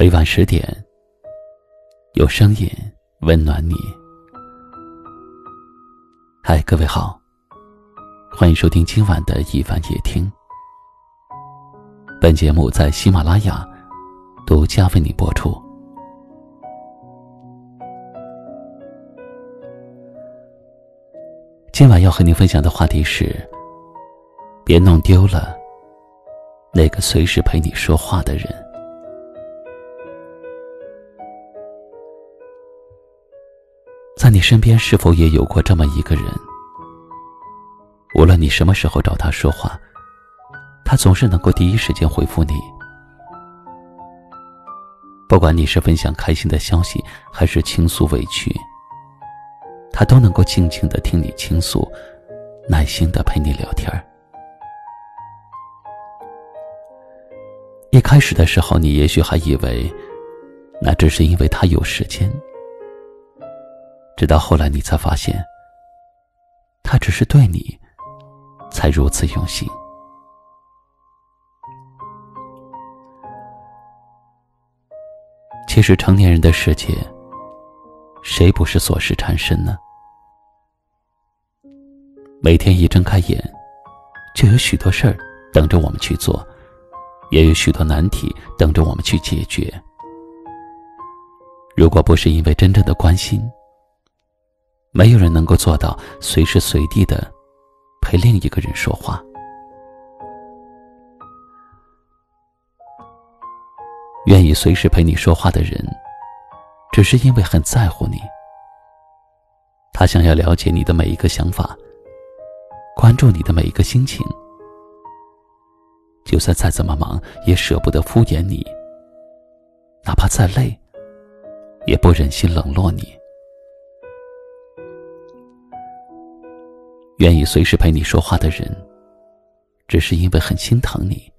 每晚十点，有声音温暖你。嗨，各位好，欢迎收听今晚的一晚夜听。本节目在喜马拉雅独家为你播出。今晚要和您分享的话题是：别弄丢了那个随时陪你说话的人。你身边，是否也有过这么一个人？无论你什么时候找他说话，他总是能够第一时间回复你。不管你是分享开心的消息，还是倾诉委屈。他都能够静静的听你倾诉，耐心的陪你聊天。一开始的时候，你也许还以为，那只是因为他有时间。直到后来，你才发现，他只是对你，才如此用心。其实，成年人的世界，谁不是琐事缠身呢？每天一睁开眼，就有许多事儿等着我们去做，也有许多难题等着我们去解决。如果不是因为真正的关心，没有人能够做到随时随地的陪另一个人说话。愿意随时陪你说话的人，只是因为很在乎你，他想要了解你的每一个想法。关注你的每一个心情，就算再怎么忙，也舍不得敷衍你；哪怕再累，也不忍心冷落你。愿意随时陪你说话的人，只是因为很心疼你。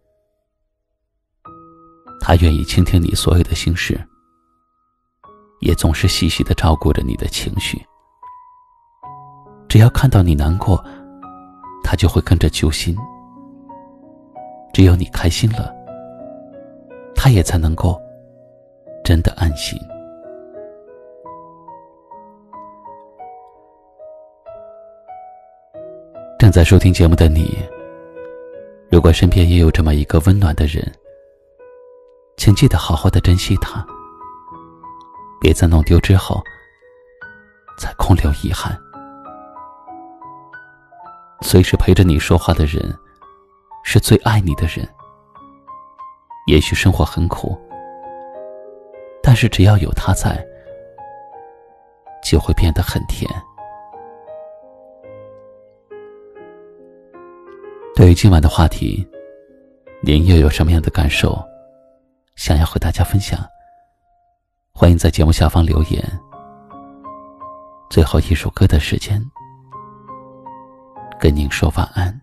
他愿意倾听你所有的心事，也总是细细的照顾着你的情绪。只要看到你难过，他就会跟着揪心，只有你开心了，他也才能够真的安心。正在收听节目的你，如果身边也有这么一个温暖的人，请记得好好的珍惜他，别在弄丢之后再空留遗憾。随时陪着你说话的人，是最爱你的人。也许生活很苦，但是只要有他在，就会变得很甜。于今晚的话题，您又有什么样的感受，想要和大家分享？欢迎在节目下方留言。最后一首歌的时间。跟您说晚安。